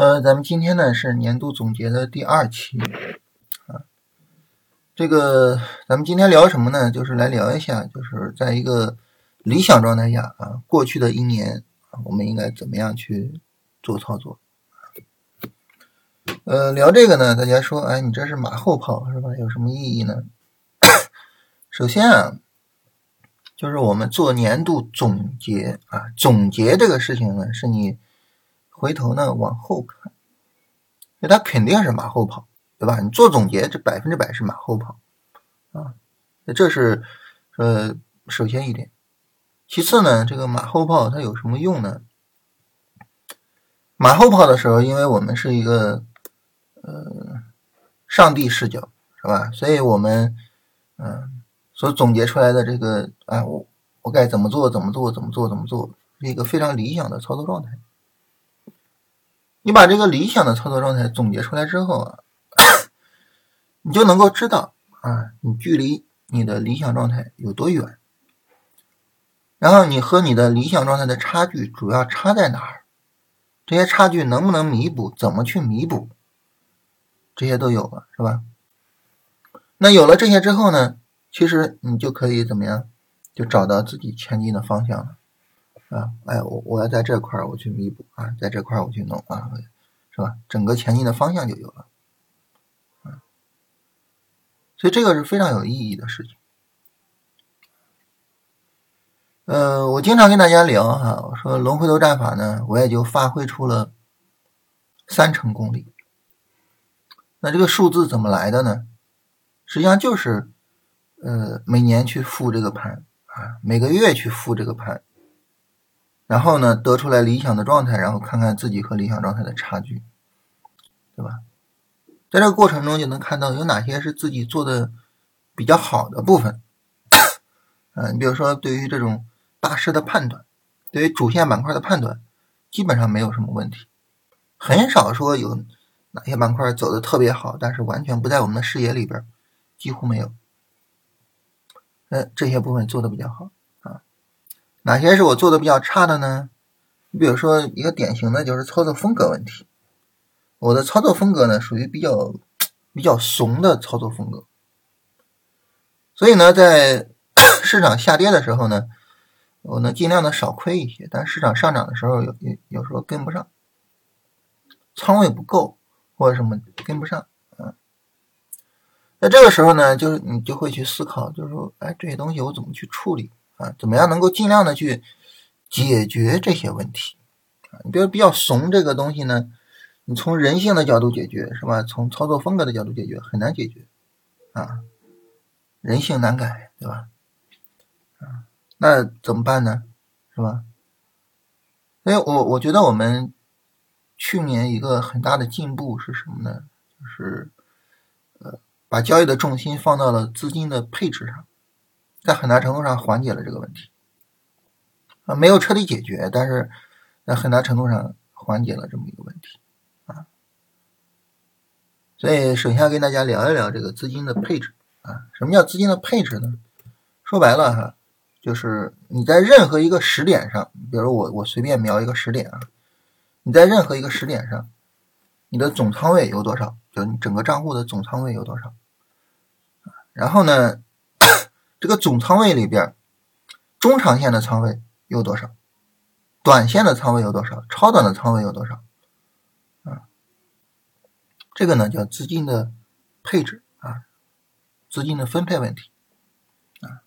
呃，咱们今天呢是年度总结的第二期啊。这个咱们今天聊什么呢？就是来聊一下，就是在一个理想状态下啊，过去的一年啊，我们应该怎么样去做操作？呃，聊这个呢，大家说，哎，你这是马后炮是吧？有什么意义呢？首先啊，就是我们做年度总结啊，总结这个事情呢，是你。回头呢，往后看，那它肯定是马后炮，对吧？你做总结，这百分之百是马后炮啊。那这是呃，首先一点。其次呢，这个马后炮它有什么用呢？马后炮的时候，因为我们是一个呃上帝视角，是吧？所以我们嗯所总结出来的这个啊，我我该怎么做？怎么做？怎么做？怎么做？是一个非常理想的操作状态。你把这个理想的操作状态总结出来之后啊，你就能够知道啊，你距离你的理想状态有多远，然后你和你的理想状态的差距主要差在哪儿，这些差距能不能弥补，怎么去弥补，这些都有了，是吧？那有了这些之后呢，其实你就可以怎么样，就找到自己前进的方向了。啊，哎，我我要在这块儿我去弥补啊，在这块儿我去弄啊，是吧？整个前进的方向就有了，啊，所以这个是非常有意义的事情。呃，我经常跟大家聊哈，我说龙回头战法呢，我也就发挥出了三成功力。那这个数字怎么来的呢？实际上就是，呃，每年去复这个盘啊，每个月去复这个盘。然后呢，得出来理想的状态，然后看看自己和理想状态的差距，对吧？在这个过程中就能看到有哪些是自己做的比较好的部分。嗯，你比如说对于这种大势的判断，对于主线板块的判断，基本上没有什么问题，很少说有哪些板块走的特别好，但是完全不在我们的视野里边，几乎没有。嗯，这些部分做的比较好。哪些是我做的比较差的呢？你比如说一个典型的就是操作风格问题。我的操作风格呢属于比较比较怂的操作风格，所以呢，在 市场下跌的时候呢，我能尽量的少亏一些；但市场上涨的时候，有有有时候跟不上，仓位不够或者什么跟不上啊。在这个时候呢，就是你就会去思考，就是说，哎，这些东西我怎么去处理？啊，怎么样能够尽量的去解决这些问题？啊，你比如比较怂这个东西呢，你从人性的角度解决是吧？从操作风格的角度解决很难解决，啊，人性难改，对吧？啊，那怎么办呢？是吧？所以我我觉得我们去年一个很大的进步是什么呢？就是呃，把交易的重心放到了资金的配置上。在很大程度上缓解了这个问题，啊，没有彻底解决，但是在很大程度上缓解了这么一个问题，啊，所以首先要跟大家聊一聊这个资金的配置，啊，什么叫资金的配置呢？说白了哈，就是你在任何一个时点上，比如我我随便瞄一个时点啊，你在任何一个时点上，你的总仓位有多少？就你整个账户的总仓位有多少？然后呢？这个总仓位里边，中长线的仓位有多少？短线的仓位有多少？超短的仓位有多少？啊，这个呢叫资金的配置啊，资金的分配问题啊。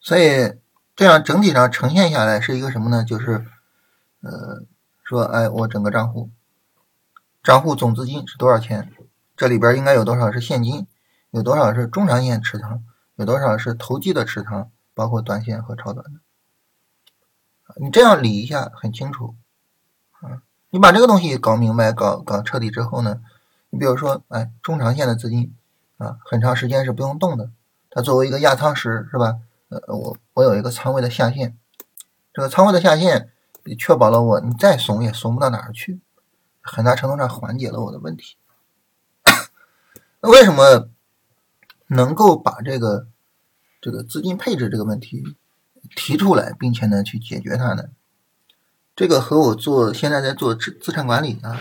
所以这样整体上呈现下来是一个什么呢？就是呃，说哎，我整个账户账户总资金是多少钱？这里边应该有多少是现金？有多少是中长线持仓？有多少是投机的持仓，包括短线和超短的？你这样理一下很清楚，啊，你把这个东西搞明白、搞搞彻底之后呢，你比如说，哎，中长线的资金啊，很长时间是不用动的，它作为一个压仓石，是吧？呃，我我有一个仓位的下限，这个仓位的下限确保了我你再怂也怂不到哪儿去，很大程度上缓解了我的问题。那为什么？能够把这个这个资金配置这个问题提出来，并且呢去解决它呢？这个和我做现在在做资资产管理啊，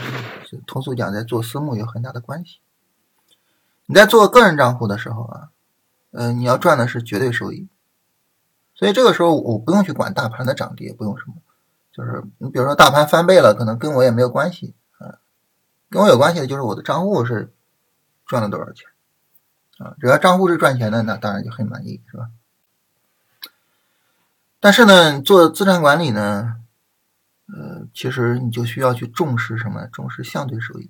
通俗讲在做私募有很大的关系。你在做个人账户的时候啊，呃，你要赚的是绝对收益，所以这个时候我不用去管大盘的涨跌，不用什么，就是你比如说大盘翻倍了，可能跟我也没有关系啊，跟我有关系的就是我的账户是赚了多少钱啊，只要账户是赚钱的，那当然就很满意，是吧？但是呢，做资产管理呢。呃，其实你就需要去重视什么？重视相对收益。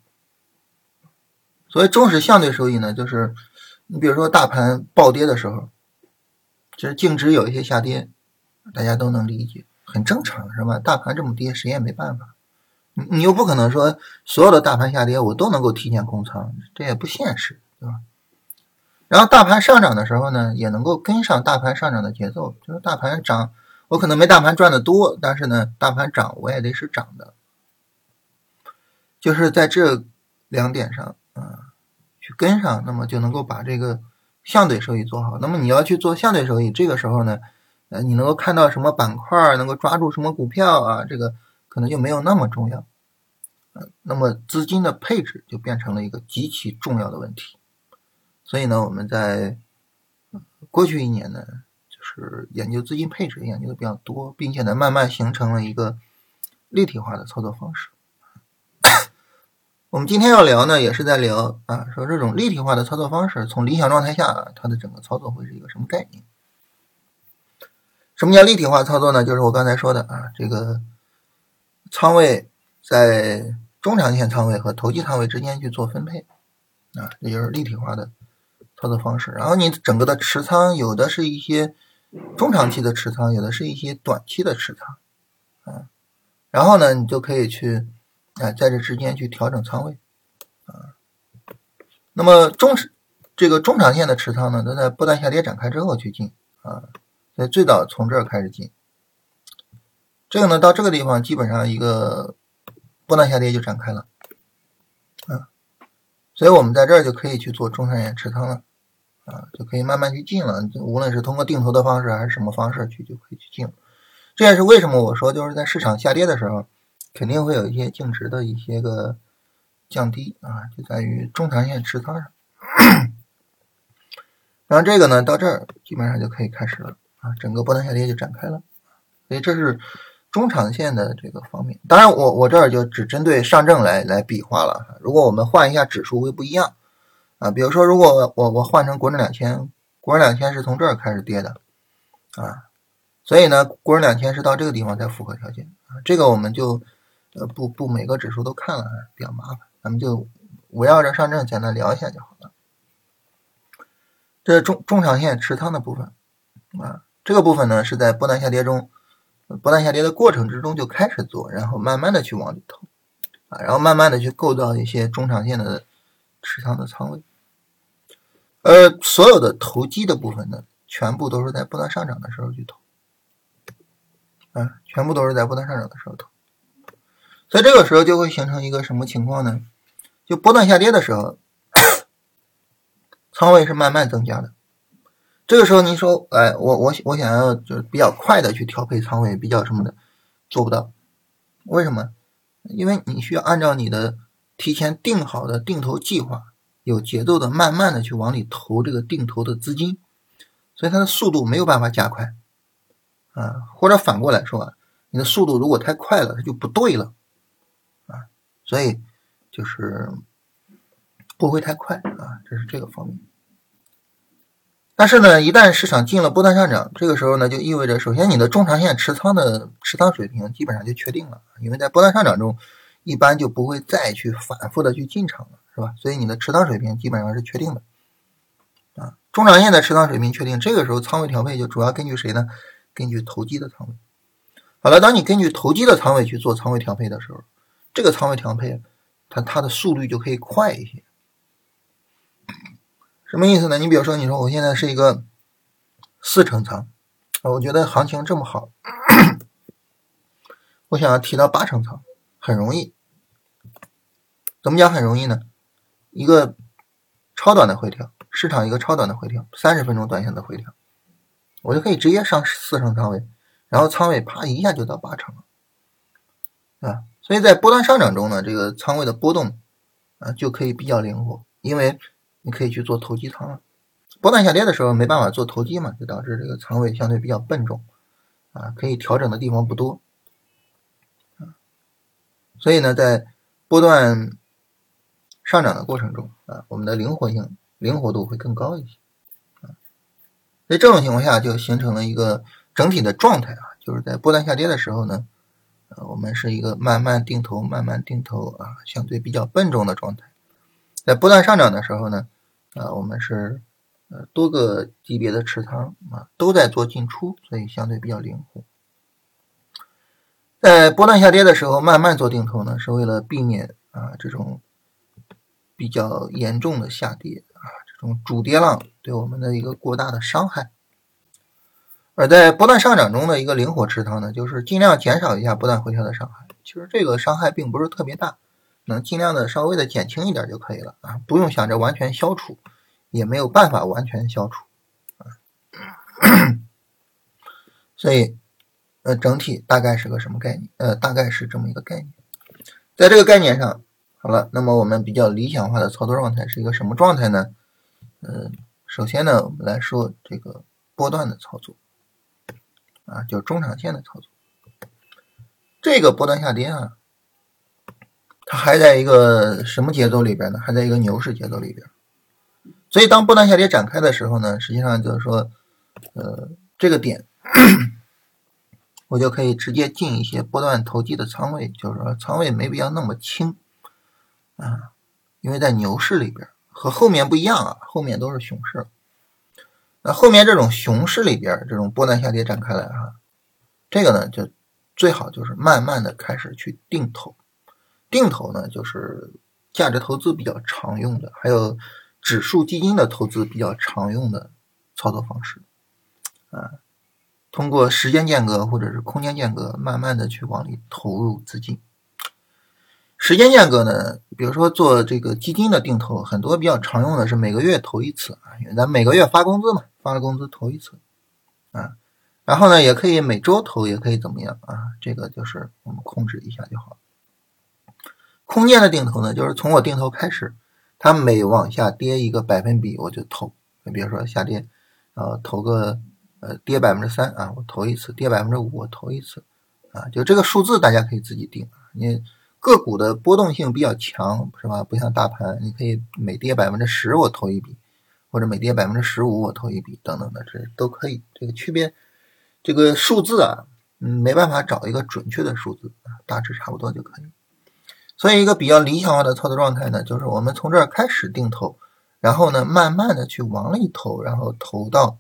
所以重视相对收益呢，就是你比如说大盘暴跌的时候，其实净值有一些下跌，大家都能理解，很正常，是吧？大盘这么跌，谁也没办法。你你又不可能说所有的大盘下跌我都能够提前空仓，这也不现实，对吧？然后大盘上涨的时候呢，也能够跟上大盘上涨的节奏，就是大盘涨。我可能没大盘赚的多，但是呢，大盘涨我也得是涨的，就是在这两点上啊去跟上，那么就能够把这个相对收益做好。那么你要去做相对收益，这个时候呢，呃，你能够看到什么板块，能够抓住什么股票啊，这个可能就没有那么重要，呃，那么资金的配置就变成了一个极其重要的问题。所以呢，我们在过去一年呢。就是研究资金配置研究的比较多，并且呢，慢慢形成了一个立体化的操作方式。我们今天要聊呢，也是在聊啊，说这种立体化的操作方式，从理想状态下，它的整个操作会是一个什么概念？什么叫立体化操作呢？就是我刚才说的啊，这个仓位在中长线仓位和投机仓位之间去做分配啊，这就是立体化的操作方式。然后你整个的持仓有的是一些。中长期的持仓，有的是一些短期的持仓，啊，然后呢，你就可以去，啊，在这之间去调整仓位，啊，那么中这个中长线的持仓呢，都在波段下跌展开之后去进，啊，所以最早从这儿开始进，这个呢，到这个地方基本上一个波段下跌就展开了，啊，所以我们在这儿就可以去做中长线持仓了。啊，就可以慢慢去进了。无论是通过定投的方式还是什么方式去，就可以去进。这也是为什么我说，就是在市场下跌的时候，肯定会有一些净值的一些个降低啊，就在于中长线持仓上。然后这个呢，到这儿基本上就可以开始了啊，整个波段下跌就展开了。所以这是中长线的这个方面。当然，我我这儿就只针对上证来来比划了。如果我们换一下指数会不一样。啊，比如说，如果我我换成国证两千，国证两千是从这儿开始跌的，啊，所以呢，国证两千是到这个地方才符合条件啊。这个我们就呃不不每个指数都看了，比较麻烦，咱们就围绕着上证简单聊一下就好了。这是中中长线持仓的部分啊，这个部分呢是在波段下跌中，波段下跌的过程之中就开始做，然后慢慢的去往里投啊，然后慢慢的去构造一些中长线的。持仓的仓位，呃，所有的投机的部分呢，全部都是在不断上涨的时候去投，啊，全部都是在不断上涨的时候投，所以这个时候就会形成一个什么情况呢？就波段下跌的时候，仓位是慢慢增加的。这个时候你说，哎，我我我想要就是比较快的去调配仓位，比较什么的，做不到。为什么？因为你需要按照你的。提前定好的定投计划，有节奏的慢慢的去往里投这个定投的资金，所以它的速度没有办法加快，啊，或者反过来说，啊你的速度如果太快了，它就不对了，啊，所以就是不会太快啊，这是这个方面。但是呢，一旦市场进了波段上涨，这个时候呢，就意味着首先你的中长线持仓的持仓水平基本上就确定了，因为在波段上涨中。一般就不会再去反复的去进场了，是吧？所以你的持仓水平基本上是确定的，啊，中长线的持仓水平确定，这个时候仓位调配就主要根据谁呢？根据投机的仓位。好了，当你根据投机的仓位去做仓位调配的时候，这个仓位调配，它它的速率就可以快一些。什么意思呢？你比如说，你说我现在是一个四成仓，啊我觉得行情这么好，我想要提到八成仓，很容易。怎么讲很容易呢？一个超短的回调，市场一个超短的回调，三十分钟短线的回调，我就可以直接上四成仓位，然后仓位啪一下就到八成了。啊，所以在波段上涨中呢，这个仓位的波动啊就可以比较灵活，因为你可以去做投机仓了。波段下跌的时候没办法做投机嘛，就导致这个仓位相对比较笨重啊，可以调整的地方不多啊。所以呢，在波段上涨的过程中啊，我们的灵活性、灵活度会更高一些啊。所以这种情况下就形成了一个整体的状态啊，就是在波段下跌的时候呢。呃，我们是一个慢慢定投、慢慢定投啊，相对比较笨重的状态。在波段上涨的时候呢，啊，我们是呃多个级别的持仓啊都在做进出，所以相对比较灵活。在波段下跌的时候，慢慢做定投呢，是为了避免啊这种比较严重的下跌啊，这种主跌浪对我们的一个过大的伤害。而在不断上涨中的一个灵活持仓呢，就是尽量减少一下不断回调的伤害。其实这个伤害并不是特别大，能尽量的稍微的减轻一点就可以了啊，不用想着完全消除，也没有办法完全消除啊。所以，呃，整体大概是个什么概念？呃，大概是这么一个概念。在这个概念上，好了，那么我们比较理想化的操作状态是一个什么状态呢？呃，首先呢，我们来说这个波段的操作。啊，就中长线的操作，这个波段下跌啊，它还在一个什么节奏里边呢？还在一个牛市节奏里边。所以当波段下跌展开的时候呢，实际上就是说，呃，这个点我就可以直接进一些波段投机的仓位，就是说仓位没必要那么轻啊，因为在牛市里边和后面不一样啊，后面都是熊市。那后面这种熊市里边，这种波段下跌展开来哈，这个呢就最好就是慢慢的开始去定投，定投呢就是价值投资比较常用的，还有指数基金的投资比较常用的操作方式啊，通过时间间隔或者是空间间隔，慢慢的去往里投入资金。时间间隔呢？比如说做这个基金的定投，很多比较常用的是每个月投一次啊，因为咱每个月发工资嘛，发了工资投一次啊。然后呢，也可以每周投，也可以怎么样啊？这个就是我们控制一下就好。空间的定投呢，就是从我定投开始，它每往下跌一个百分比，我就投。你比如说下跌，呃，投个呃跌百分之三啊，我投一次；跌百分之五，我投一次啊。就这个数字，大家可以自己定，你。个股的波动性比较强，是吧？不像大盘，你可以每跌百分之十我投一笔，或者每跌百分之十五我投一笔，等等的，这都可以。这个区别，这个数字啊，嗯，没办法找一个准确的数字啊，大致差不多就可以。所以一个比较理想化的操作状态呢，就是我们从这儿开始定投，然后呢，慢慢的去往里投，然后投到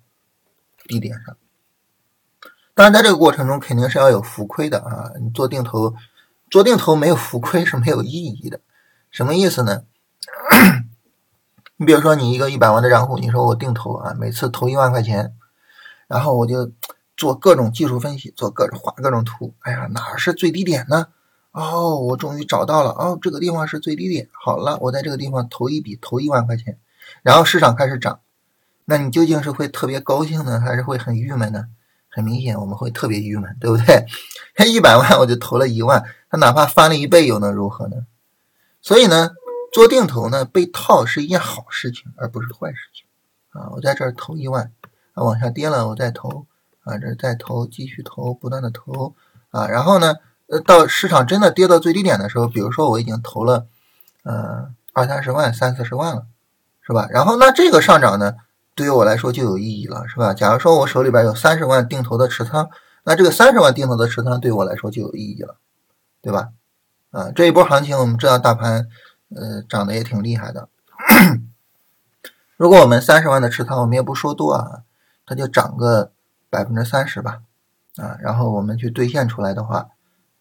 低点上。当然，在这个过程中肯定是要有浮亏的啊，你做定投。做定投没有浮亏是没有意义的，什么意思呢？你比如说你一个一百万的账户，你说我定投啊，每次投一万块钱，然后我就做各种技术分析，做各种画各种图，哎呀，哪是最低点呢？哦，我终于找到了，哦，这个地方是最低点，好了，我在这个地方投一笔，投一万块钱，然后市场开始涨，那你究竟是会特别高兴呢，还是会很郁闷呢？很明显，我们会特别郁闷，对不对？一百万我就投了一万。他哪怕翻了一倍又能如何呢？所以呢，做定投呢，被套是一件好事情，而不是坏事情啊！我在这儿投一万，啊，往下跌了，我再投啊，这再投，继续投，不断的投啊，然后呢，呃，到市场真的跌到最低点的时候，比如说我已经投了呃二三十万、三四十万了，是吧？然后那这个上涨呢，对于我来说就有意义了，是吧？假如说我手里边有三十万定投的持仓，那这个三十万定投的持仓对我来说就有意义了。对吧？啊，这一波行情我们知道大盘，呃，涨得也挺厉害的。如果我们三十万的持仓，我们也不说多啊，它就涨个百分之三十吧，啊，然后我们去兑现出来的话，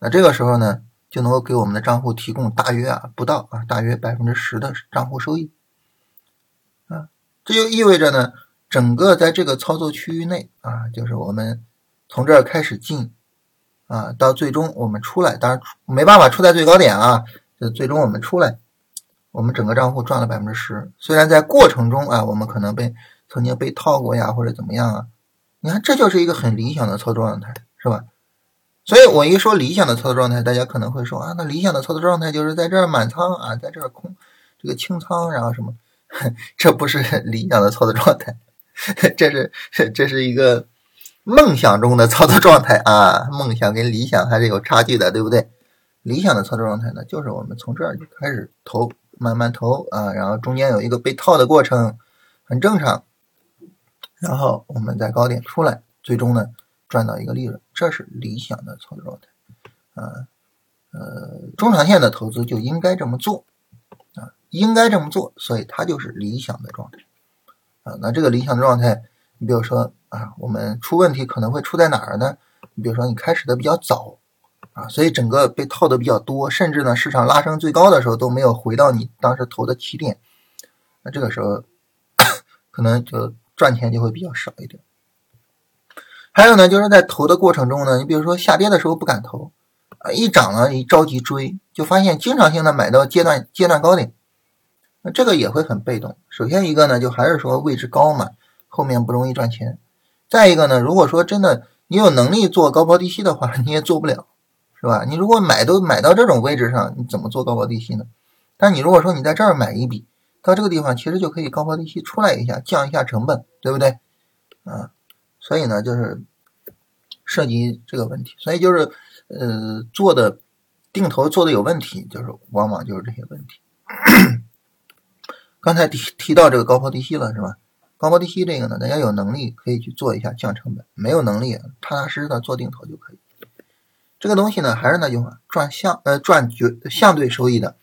那这个时候呢，就能够给我们的账户提供大约啊不到啊大约百分之十的账户收益，啊，这就意味着呢，整个在这个操作区域内啊，就是我们从这儿开始进。啊，到最终我们出来，当然没办法出在最高点啊。就最终我们出来，我们整个账户赚了百分之十。虽然在过程中啊，我们可能被曾经被套过呀，或者怎么样啊。你看，这就是一个很理想的操作状态，是吧？所以我一说理想的操作状态，大家可能会说啊，那理想的操作状态就是在这儿满仓啊，在这儿空这个清仓，然后什么？这不是 理想的操作状态，这是这是一个梦想中的操作状态啊！梦想跟理想还是有差距的，对不对？理想的操作状态呢，就是我们从这儿就开始投，慢慢投啊，然后中间有一个被套的过程，很正常。然后我们在高点出来，最终呢赚到一个利润，这是理想的操作状态啊。呃，中长线的投资就应该这么做啊。应该这么做，所以它就是理想的状态啊。那这个理想的状态，你比如说啊，我们出问题可能会出在哪儿呢？你比如说你开始的比较早啊，所以整个被套的比较多，甚至呢市场拉升最高的时候都没有回到你当时投的起点，那这个时候 可能就赚钱就会比较少一点。还有呢，就是在投的过程中呢，你比如说下跌的时候不敢投啊，一涨了你着急追，就发现经常性的买到阶段阶段高点。那这个也会很被动。首先一个呢，就还是说位置高嘛，后面不容易赚钱。再一个呢，如果说真的你有能力做高抛低吸的话，你也做不了，是吧？你如果买都买到这种位置上，你怎么做高抛低吸呢？但你如果说你在这儿买一笔，到这个地方其实就可以高抛低吸出来一下，降一下成本，对不对？啊，所以呢，就是涉及这个问题，所以就是呃做的定投做的有问题，就是往往就是这些问题。刚才提提到这个高抛低吸了是吧？高抛低吸这个呢，大家有能力可以去做一下降成本，没有能力踏踏实实的做定投就可以。这个东西呢，还是那句话，赚相呃赚绝相对收益的，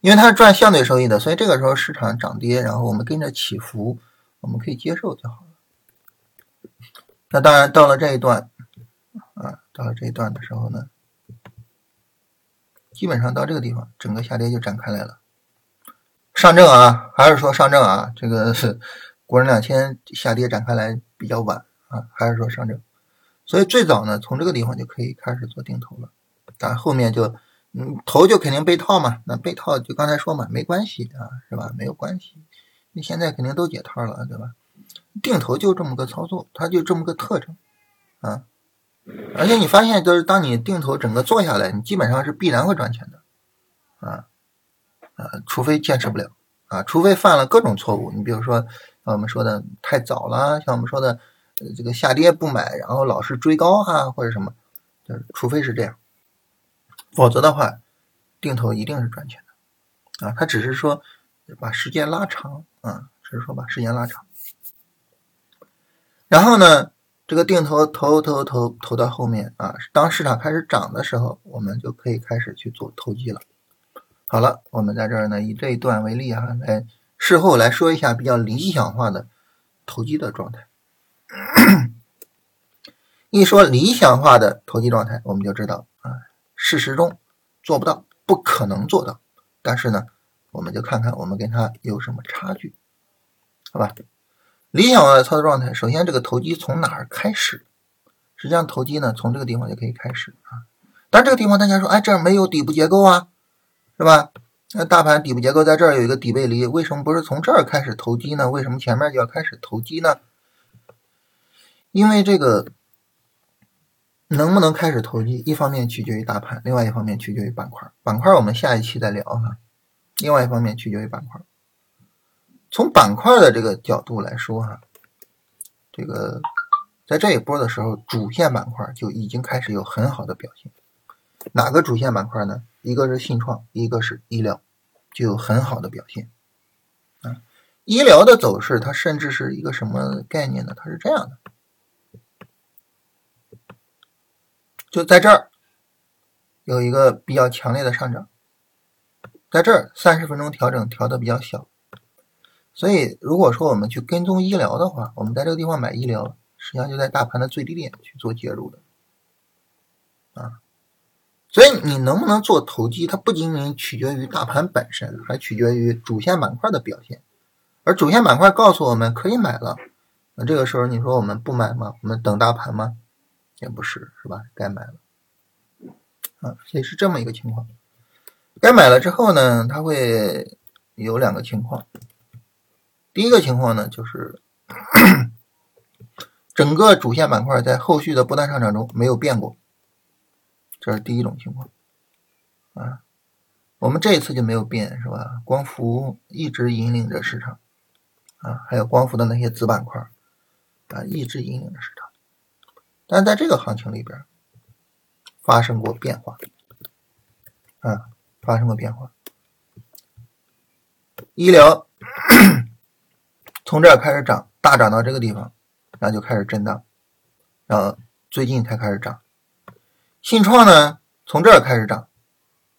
因为它是赚相对收益的，所以这个时候市场涨跌，然后我们跟着起伏，我们可以接受就好了。那当然到了这一段啊，到了这一段的时候呢，基本上到这个地方，整个下跌就展开来了。上证啊，还是说上证啊？这个是国人两千下跌展开来比较晚啊，还是说上证？所以最早呢，从这个地方就可以开始做定投了。但后面就嗯，投就肯定被套嘛。那被套就刚才说嘛，没关系啊，是吧？没有关系，你现在肯定都解套了，对吧？定投就这么个操作，它就这么个特征啊。而且你发现，就是当你定投整个做下来，你基本上是必然会赚钱的啊。啊，除非坚持不了啊，除非犯了各种错误。你比如说，像我们说的太早了，像我们说的这个下跌不买，然后老是追高哈，或者什么，就是除非是这样，否则的话，定投一定是赚钱的啊。他只是说把时间拉长啊，只是说把时间拉长。然后呢，这个定投投投投投到后面啊，当市场开始涨的时候，我们就可以开始去做投机了。好了，我们在这儿呢，以这一段为例哈，来事后来说一下比较理想化的投机的状态。一说理想化的投机状态，我们就知道啊，事实中做不到，不可能做到。但是呢，我们就看看我们跟它有什么差距，好吧？理想化的操作状态，首先这个投机从哪儿开始？实际上投机呢，从这个地方就可以开始啊。但这个地方大家说，哎，这儿没有底部结构啊。是吧？那大盘底部结构在这儿有一个底背离，为什么不是从这儿开始投机呢？为什么前面就要开始投机呢？因为这个能不能开始投机，一方面取决于大盘，另外一方面取决于板块。板块我们下一期再聊哈。另外一方面取决于板块。从板块的这个角度来说哈，这个在这一波的时候，主线板块就已经开始有很好的表现。哪个主线板块呢？一个是信创，一个是医疗，就有很好的表现啊。医疗的走势，它甚至是一个什么概念呢？它是这样的，就在这儿有一个比较强烈的上涨，在这儿三十分钟调整调的比较小，所以如果说我们去跟踪医疗的话，我们在这个地方买医疗，实际上就在大盘的最低点去做介入的啊。所以你能不能做投机，它不仅仅取决于大盘本身，还取决于主线板块的表现。而主线板块告诉我们可以买了，那这个时候你说我们不买吗？我们等大盘吗？也不是，是吧？该买了啊，所以是这么一个情况。该买了之后呢，它会有两个情况。第一个情况呢，就是 整个主线板块在后续的不断上涨中没有变过。这是第一种情况啊。我们这一次就没有变，是吧？光伏一直引领着市场啊，还有光伏的那些子板块啊，一直引领着市场。但在这个行情里边发生过变化啊，发生过变化。医疗从这儿开始涨，大涨到这个地方，然后就开始震荡，然后最近才开始涨。信创呢，从这儿开始涨，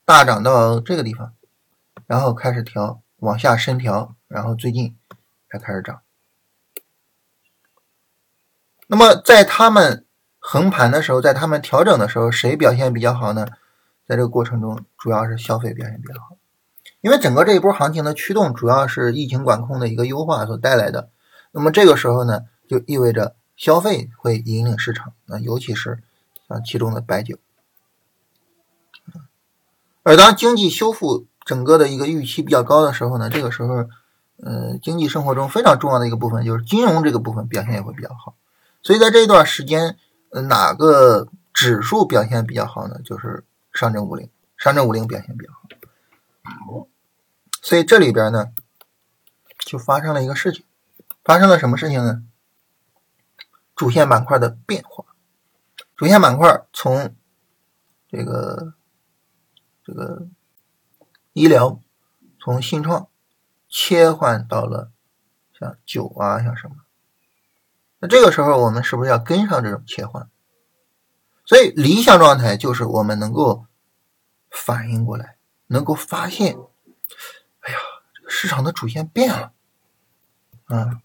大涨到这个地方，然后开始调，往下深调，然后最近才开始涨。那么在他们横盘的时候，在他们调整的时候，谁表现比较好呢？在这个过程中，主要是消费表现比较好。因为整个这一波行情的驱动主要是疫情管控的一个优化所带来的，那么这个时候呢，就意味着消费会引领市场，那尤其是像其中的白酒。而当经济修复整个的一个预期比较高的时候呢，这个时候，呃，经济生活中非常重要的一个部分就是金融这个部分表现也会比较好，所以在这一段时间，哪个指数表现比较好呢？就是上证五零，上证五零表现比较好。所以这里边呢，就发生了一个事情，发生了什么事情呢？主线板块的变化，主线板块从这个这个医疗，从信创切换到了像酒啊，像什么？那这个时候我们是不是要跟上这种切换？所以理想状态就是我们能够反应过来，能够发现。哎呀，这个市场的主线变了，啊，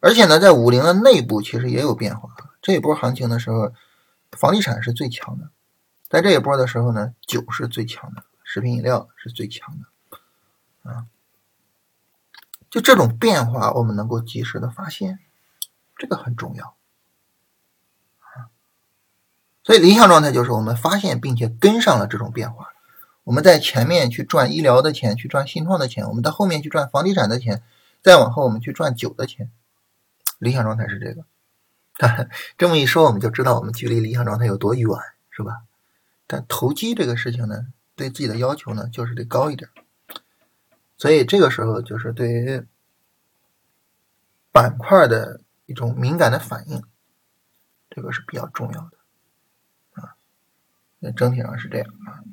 而且呢，在五零的内部其实也有变化。这一波行情的时候，房地产是最强的；在这一波的时候呢，酒是最强的，食品饮料是最强的，啊，就这种变化，我们能够及时的发现，这个很重要，啊，所以理想状态就是我们发现并且跟上了这种变化。我们在前面去赚医疗的钱，去赚新创的钱；我们到后面去赚房地产的钱，再往后我们去赚酒的钱。理想状态是这个。这么一说，我们就知道我们距离理想状态有多远，是吧？但投机这个事情呢，对自己的要求呢，就是得高一点。所以这个时候，就是对于板块的一种敏感的反应，这个是比较重要的啊。那整体上是这样啊。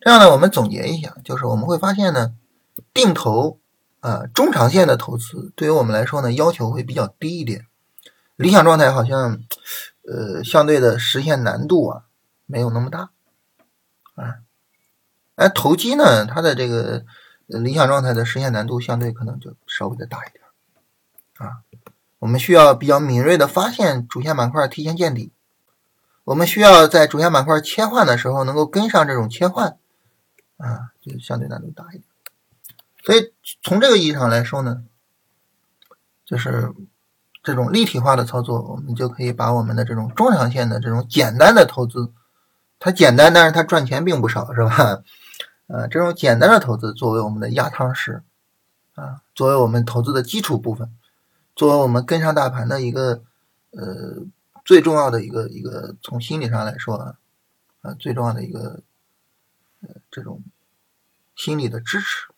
这样呢，我们总结一下，就是我们会发现呢，定投啊中长线的投资对于我们来说呢，要求会比较低一点，理想状态好像呃相对的实现难度啊没有那么大啊，而投机呢，它的这个理想状态的实现难度相对可能就稍微的大一点啊，我们需要比较敏锐的发现主线板块提前见底，我们需要在主线板块切换的时候能够跟上这种切换。啊，就相对难度大一点，所以从这个意义上来说呢，就是这种立体化的操作，我们就可以把我们的这种中长线的这种简单的投资，它简单，但是它赚钱并不少，是吧？呃，这种简单的投资作为我们的压舱石，啊，作为我们投资的基础部分，作为我们跟上大盘的一个呃最重要的一个一个从心理上来说啊，啊最重要的一个呃。这种心理的支持，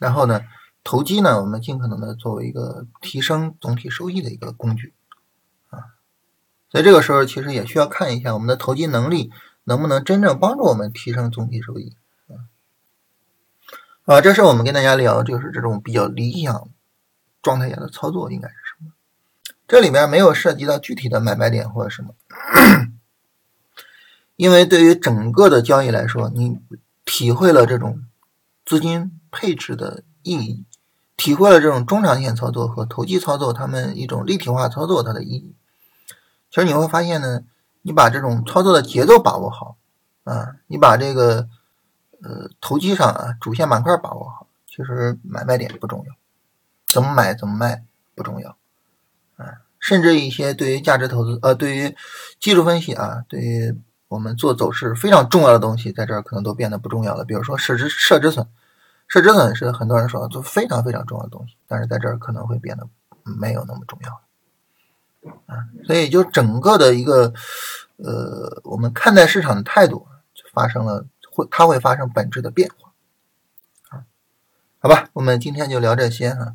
然后呢，投机呢，我们尽可能的作为一个提升总体收益的一个工具啊，所以这个时候其实也需要看一下我们的投机能力能不能真正帮助我们提升总体收益啊。啊，这是我们跟大家聊，就是这种比较理想状态下的操作应该是什么？这里面没有涉及到具体的买卖点或者什么。因为对于整个的交易来说，你体会了这种资金配置的意义，体会了这种中长线操作和投机操作它们一种立体化操作它的意义。其实你会发现呢，你把这种操作的节奏把握好啊，你把这个呃投机上啊主线板块把握好，其实买卖点不重要，怎么买怎么卖不重要啊，甚至一些对于价值投资呃对于技术分析啊对于我们做走势非常重要的东西，在这儿可能都变得不重要了。比如说设止设止损，设止损是很多人说就非常非常重要的东西，但是在这儿可能会变得没有那么重要啊。所以就整个的一个呃，我们看待市场的态度发生了，会它会发生本质的变化啊。好吧，我们今天就聊这些哈。